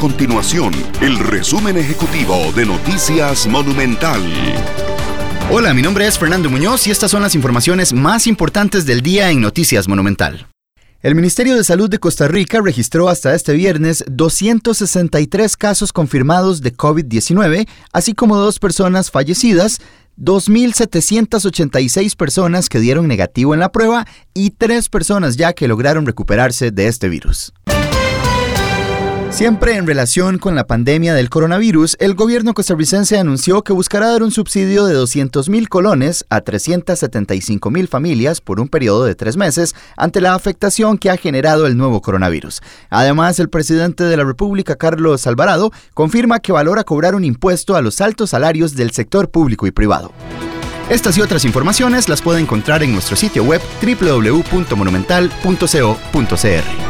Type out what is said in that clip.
continuación el resumen ejecutivo de Noticias Monumental. Hola, mi nombre es Fernando Muñoz y estas son las informaciones más importantes del día en Noticias Monumental. El Ministerio de Salud de Costa Rica registró hasta este viernes 263 casos confirmados de COVID-19, así como dos personas fallecidas, 2.786 personas que dieron negativo en la prueba y tres personas ya que lograron recuperarse de este virus. Siempre en relación con la pandemia del coronavirus, el gobierno costarricense anunció que buscará dar un subsidio de 200 mil colones a 375 mil familias por un periodo de tres meses ante la afectación que ha generado el nuevo coronavirus. Además, el presidente de la República, Carlos Alvarado, confirma que valora cobrar un impuesto a los altos salarios del sector público y privado. Estas y otras informaciones las puede encontrar en nuestro sitio web www.monumental.co.cr.